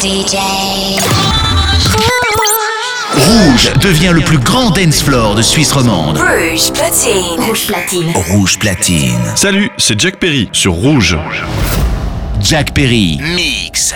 DJ. Rouge devient le plus grand dance floor de Suisse romande. Rouge platine. Rouge platine. Rouge platine. Salut, c'est Jack Perry sur Rouge. Jack Perry. Mix.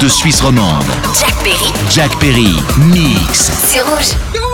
De Suisse romande. Jack Perry. Jack Perry. Mix. C'est rouge.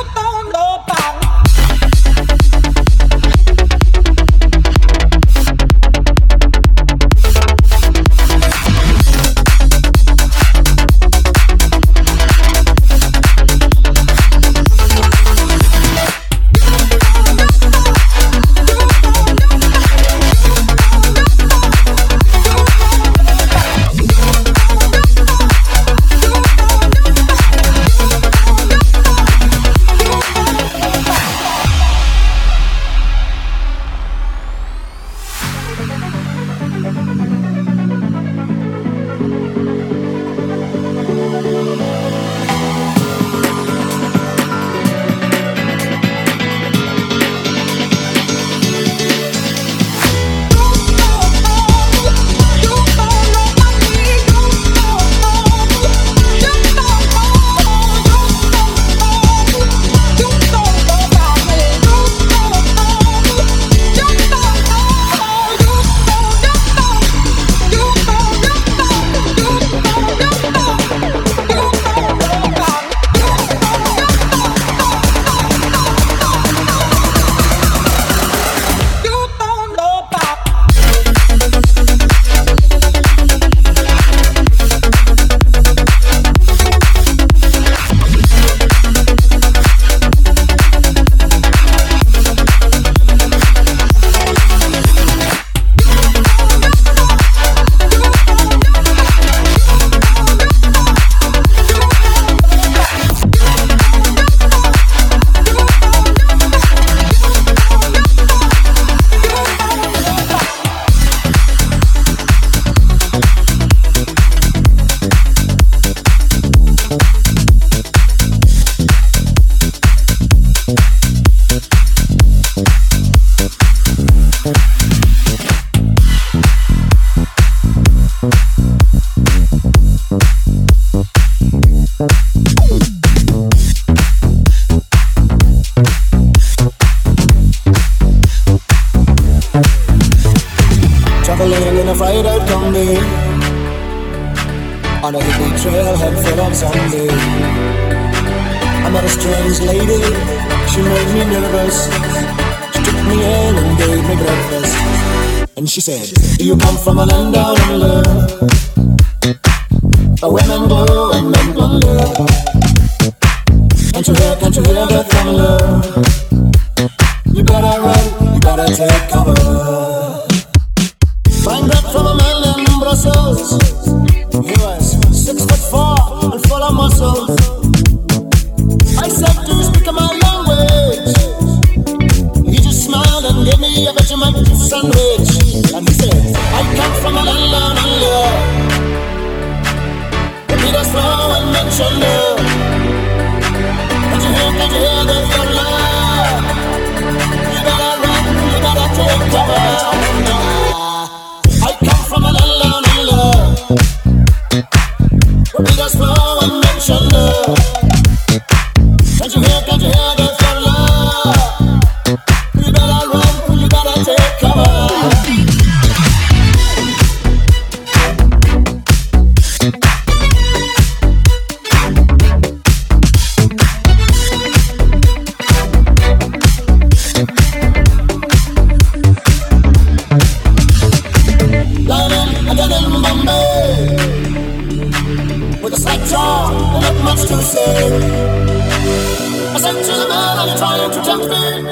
I said to the man, are you trying to tempt me?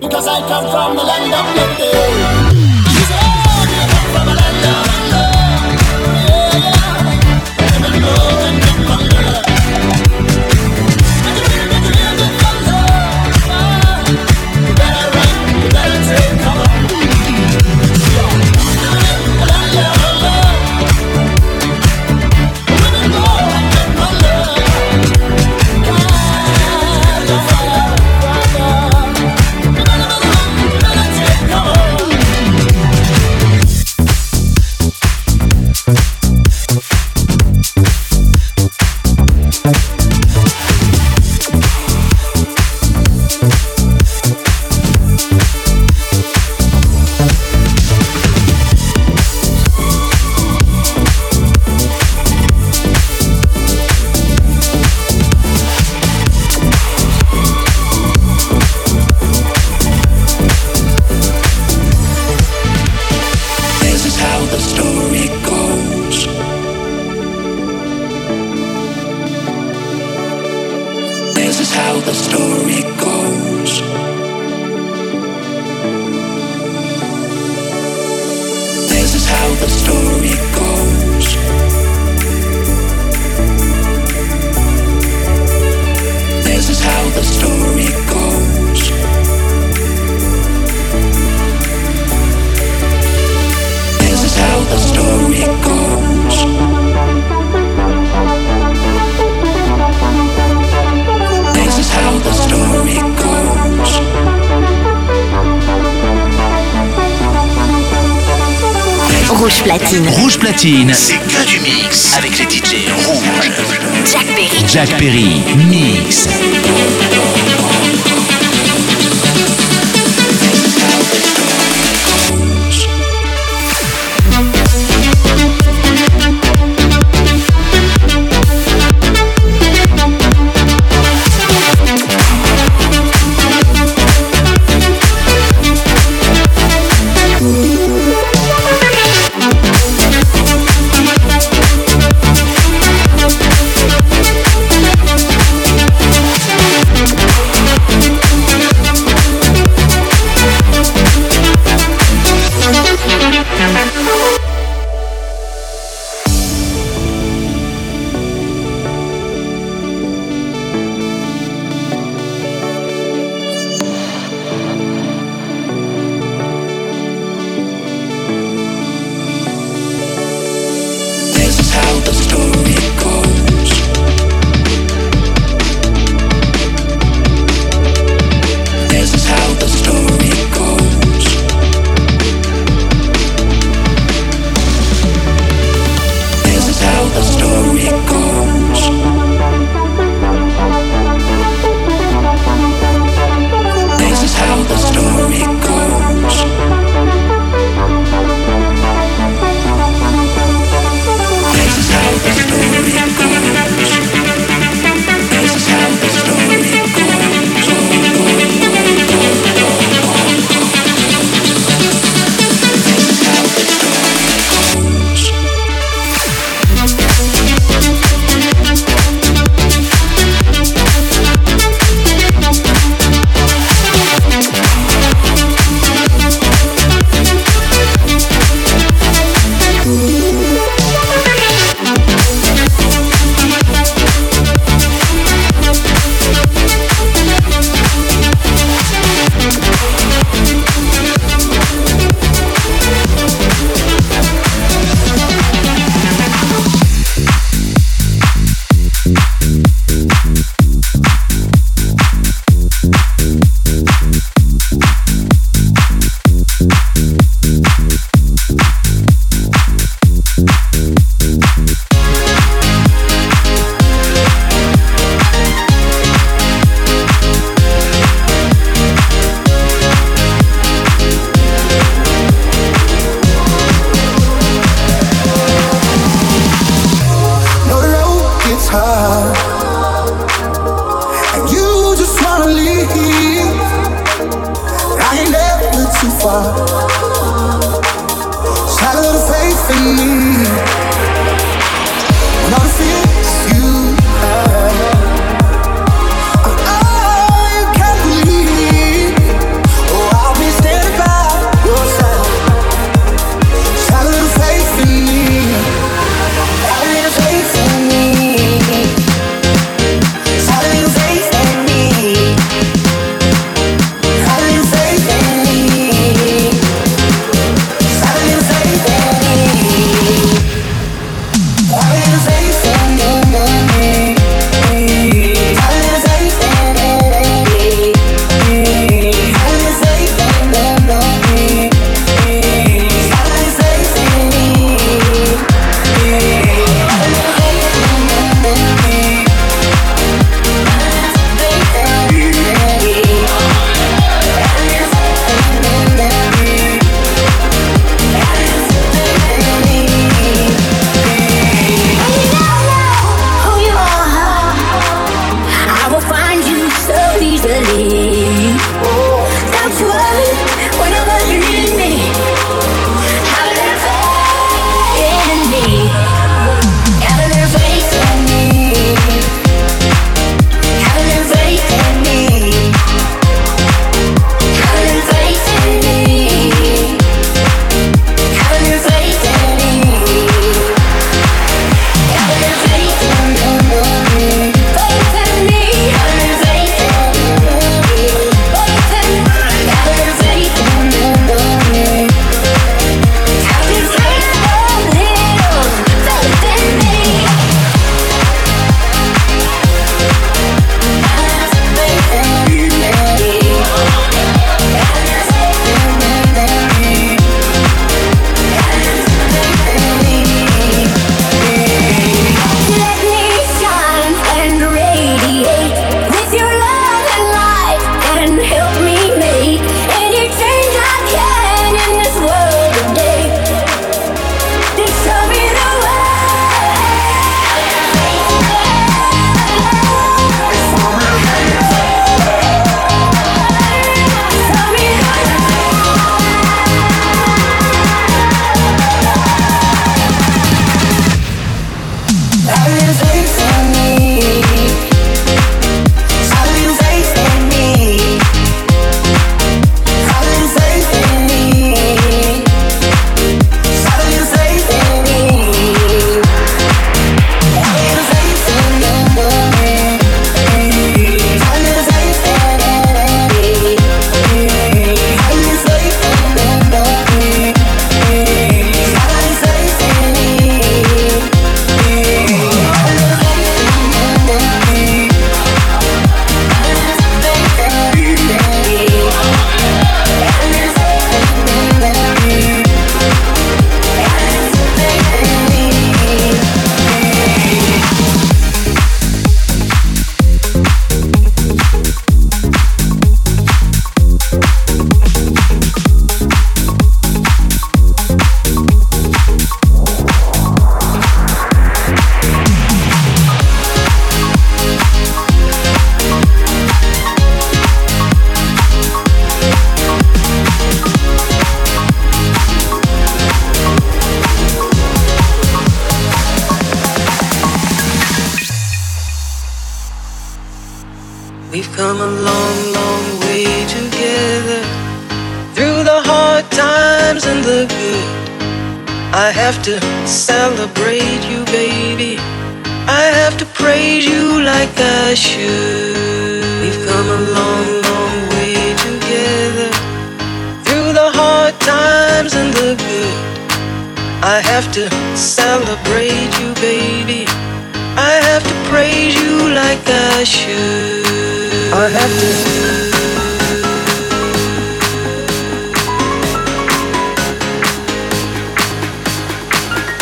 Because I come from the land of living. Rouge Platine. c'est que du mix avec les DJ rouges. Jack Perry. Jack Perry, mix.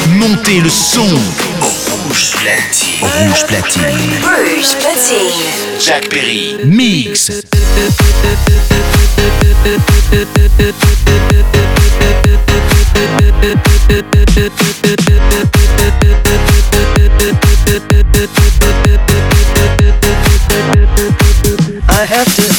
Montez le son. Rouge platine. Rouge platine. Rouge platine. Jack Perry. Mix. after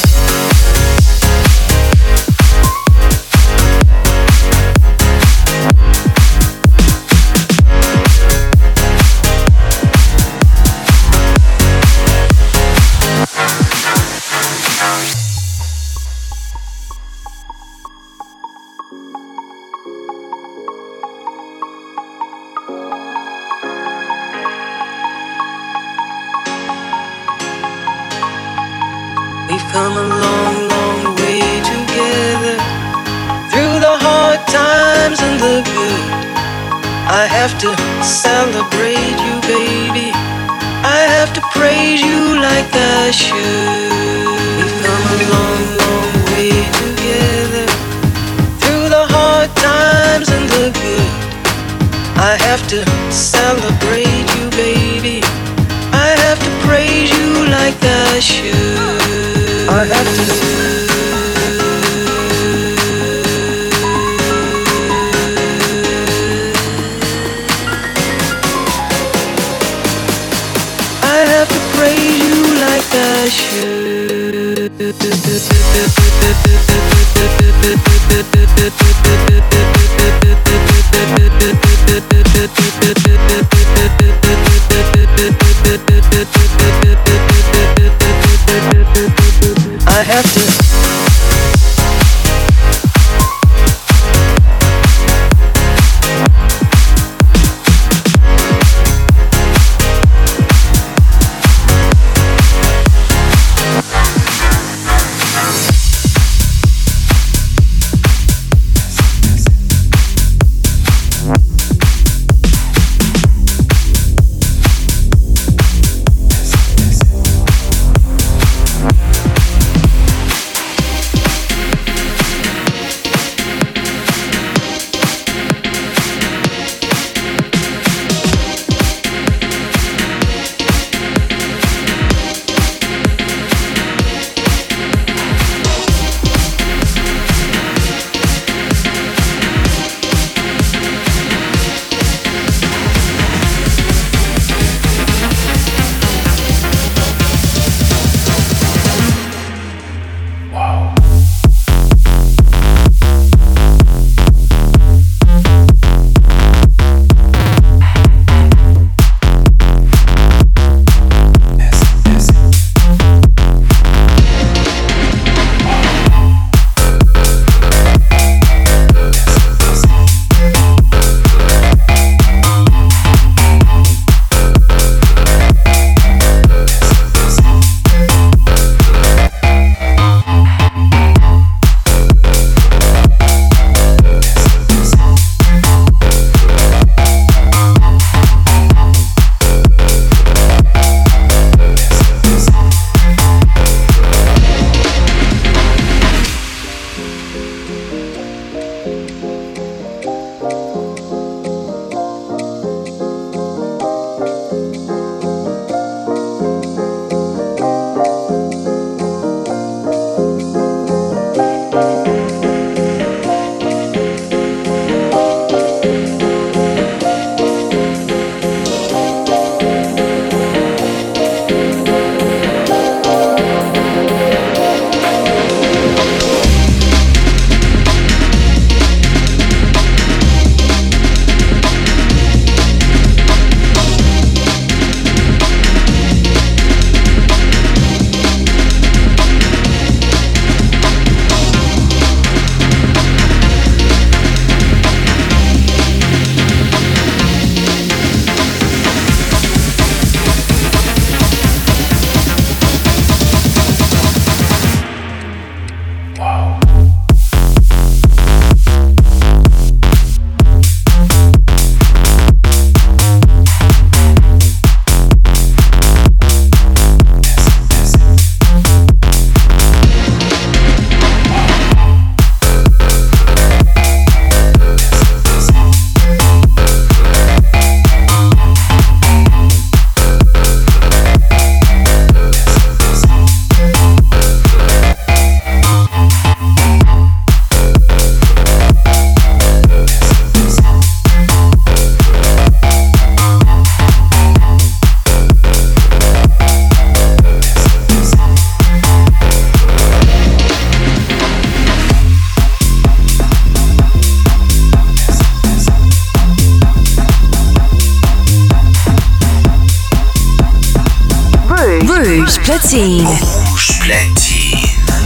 platine. Rouge platine.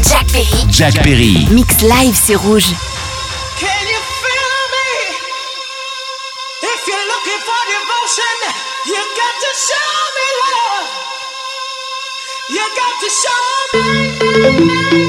Jack Perry. Jack Perry. Mix live c'est rouge. Can you feel me? If you're looking for devotion, you got to show me love. You got to Push it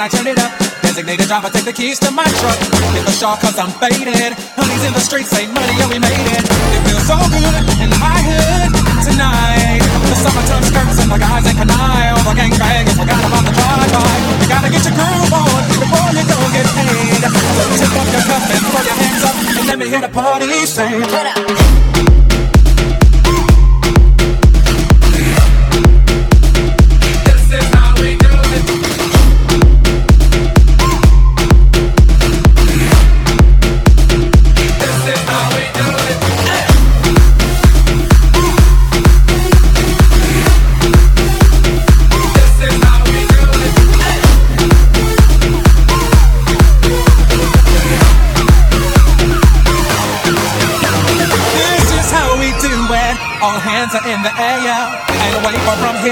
and I turn it up. Designated driver, take the keys to my truck. Hit the shop cause I'm faded. Honey's in the streets, say money, yeah, we made it. It feels so good in my hood tonight. The summertime skirts and the guys in Kanai. All the gangbangers forgot about the drive-by. You gotta get your groove on before you go get paid. So tip up your cup and throw your hands up and let me hear the party sing.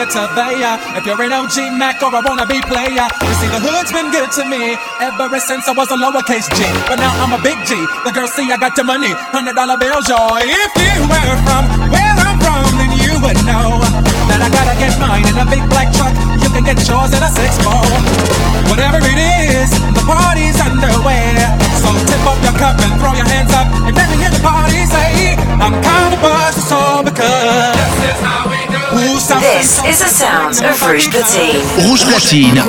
If you're an OG Mac or a wannabe player, you see the hood's been good to me ever since I was a lowercase G. But now I'm a big G. The girls see I got the money, hundred dollar bills, y'all. If you were from where I'm from, then you would know that I gotta get mine in a big black truck. You can get yours in a six four. Whatever it is, the party's underway. So tip up your cup and throw your hands up and let me hear the party say, I'm kind of buzzed, it's all because. Ooh, something This is the sound of Rouge Platine. Rouge Platine,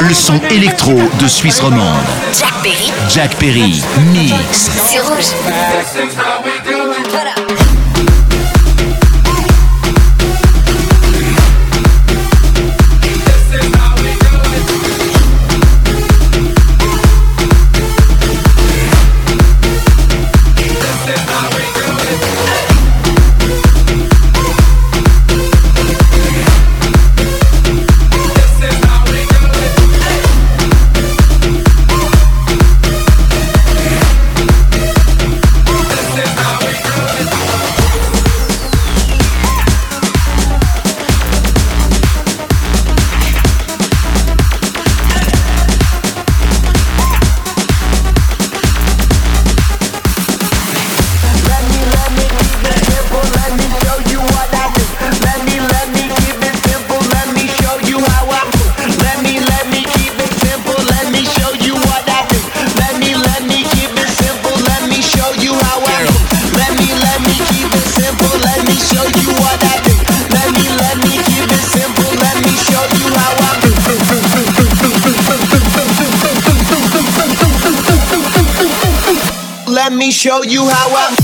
le son électro de Suisse romande. Jack Perry, Jack Perry, mix. c'est Rouge. Show you how I.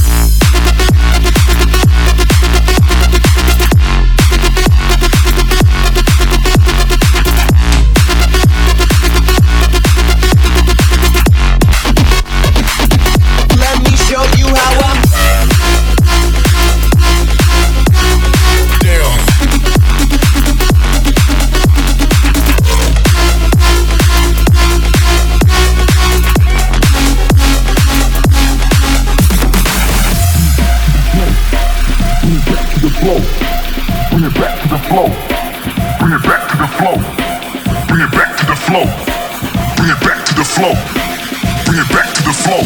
flow. Bring it back to the flow. Bring it back to the flow.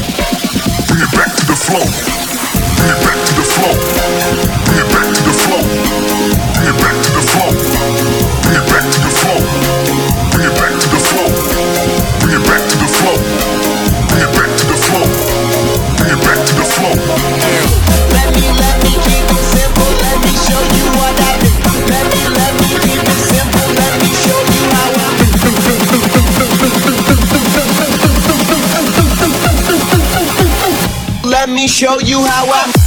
Bring it back to the flow. Bring it back to the flow. Show you how I.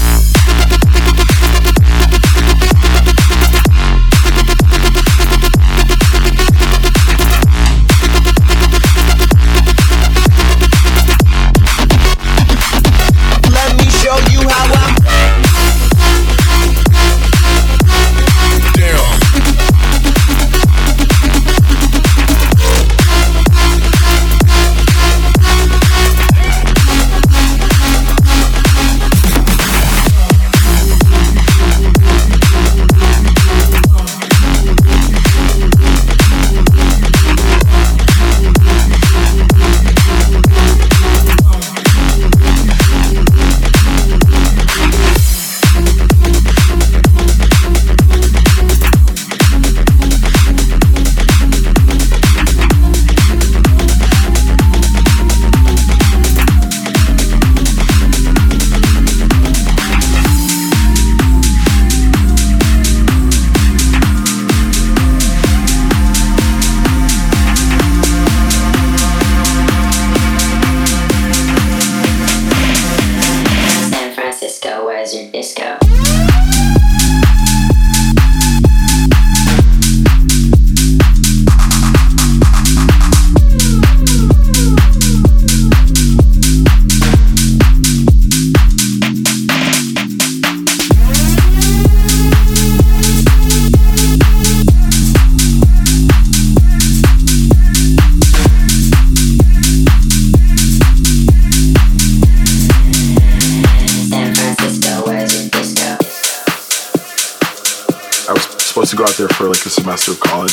disco.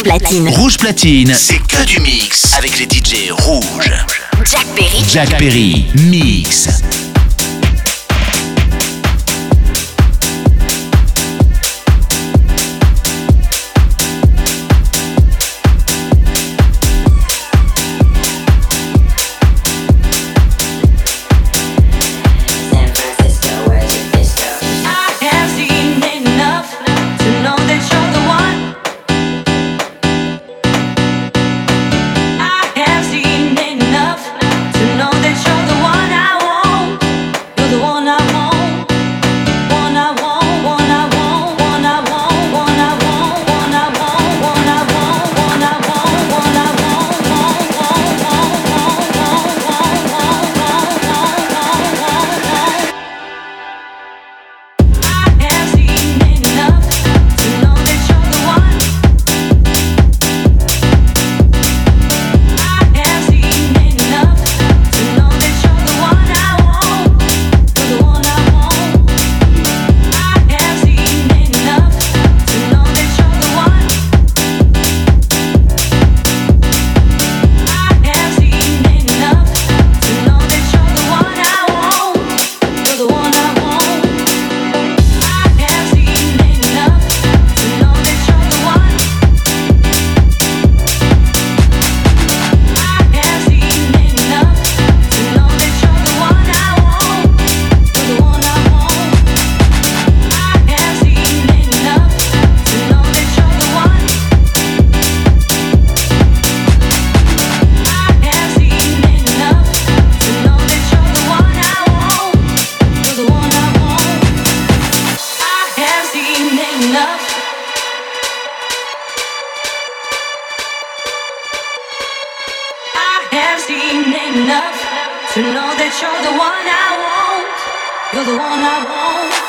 Rouge platine. Rouge platine, c'est que du mix avec les DJ rouges. Jack Perry. Jack Perry, mix. to know that you're the one I want. You're the one I want.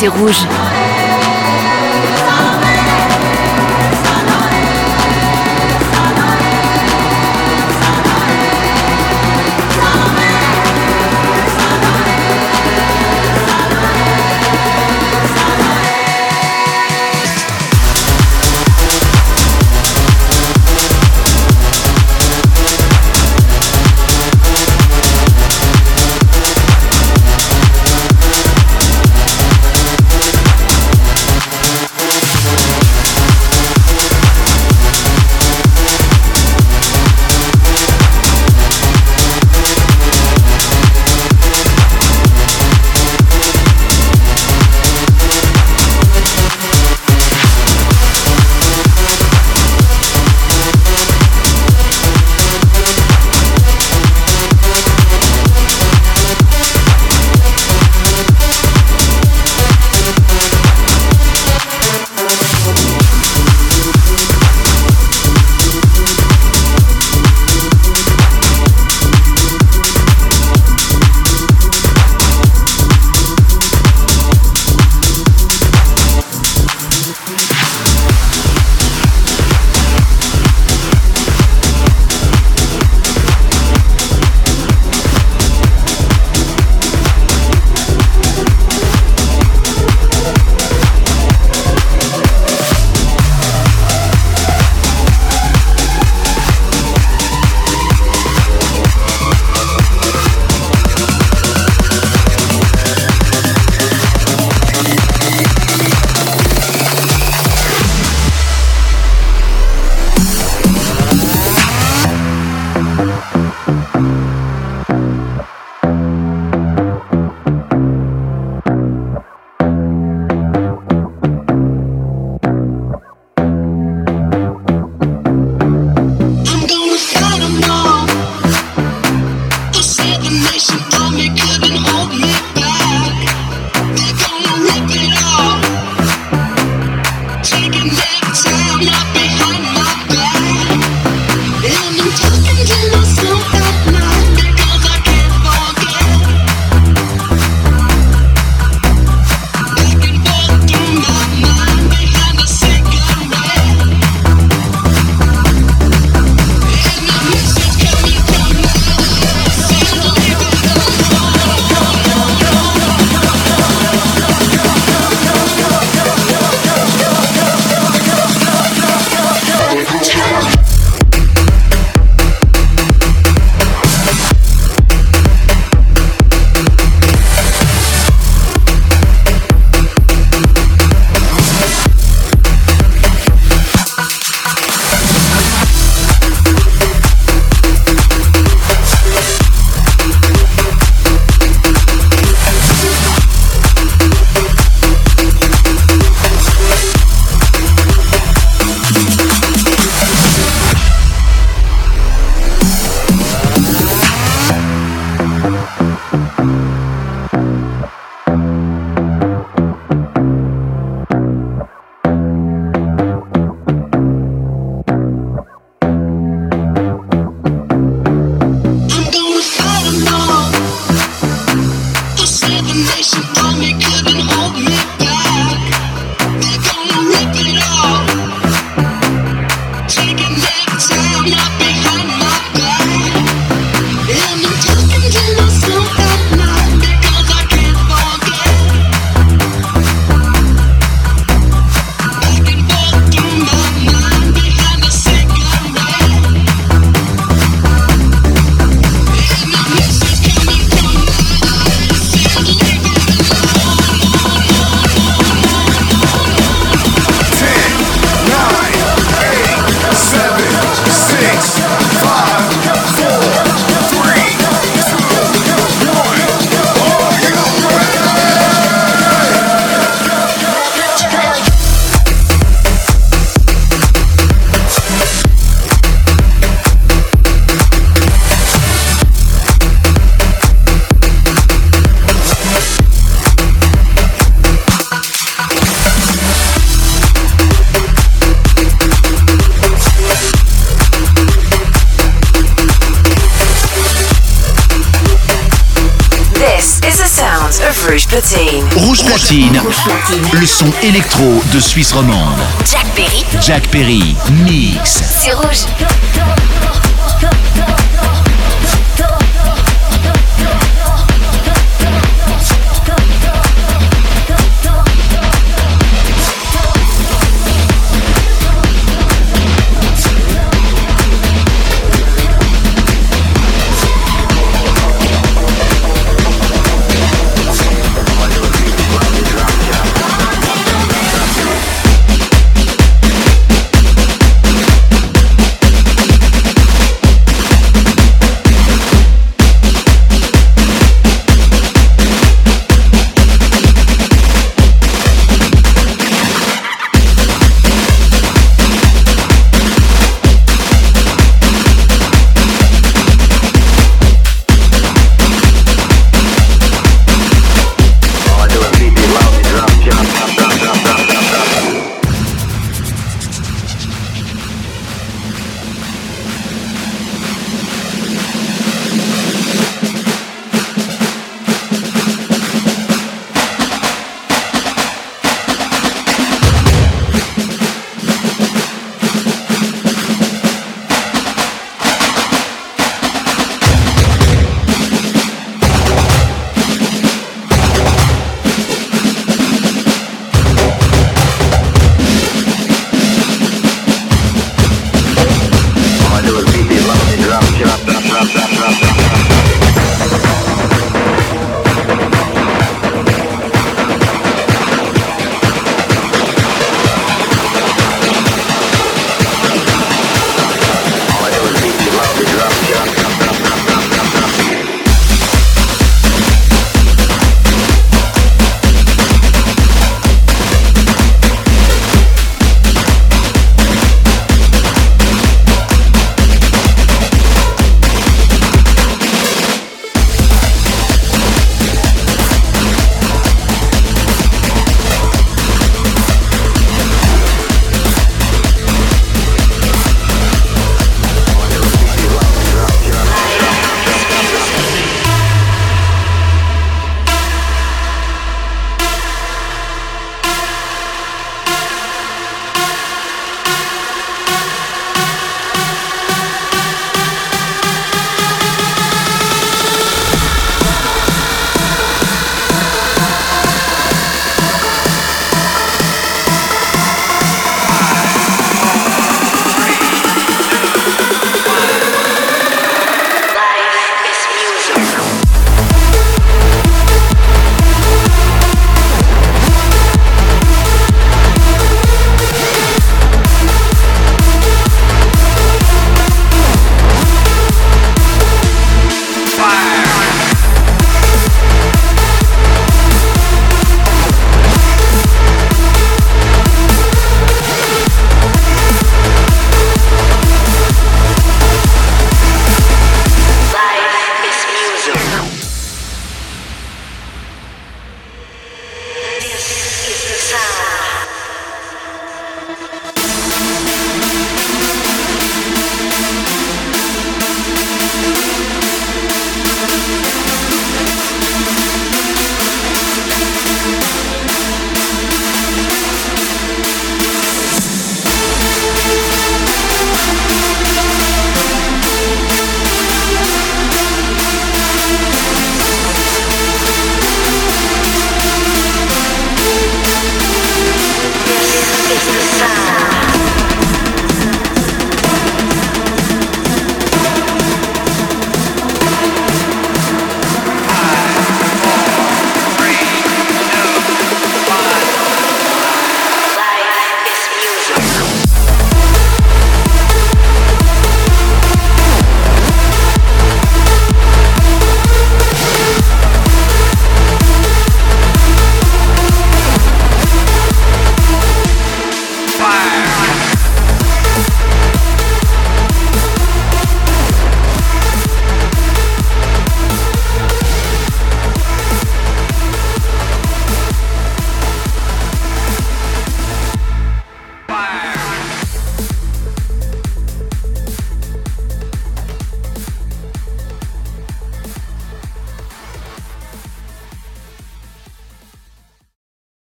C'est rouge. Platine, le son électro de Suisse romande. Jack Perry Jack Perry, mix. C'est rouge.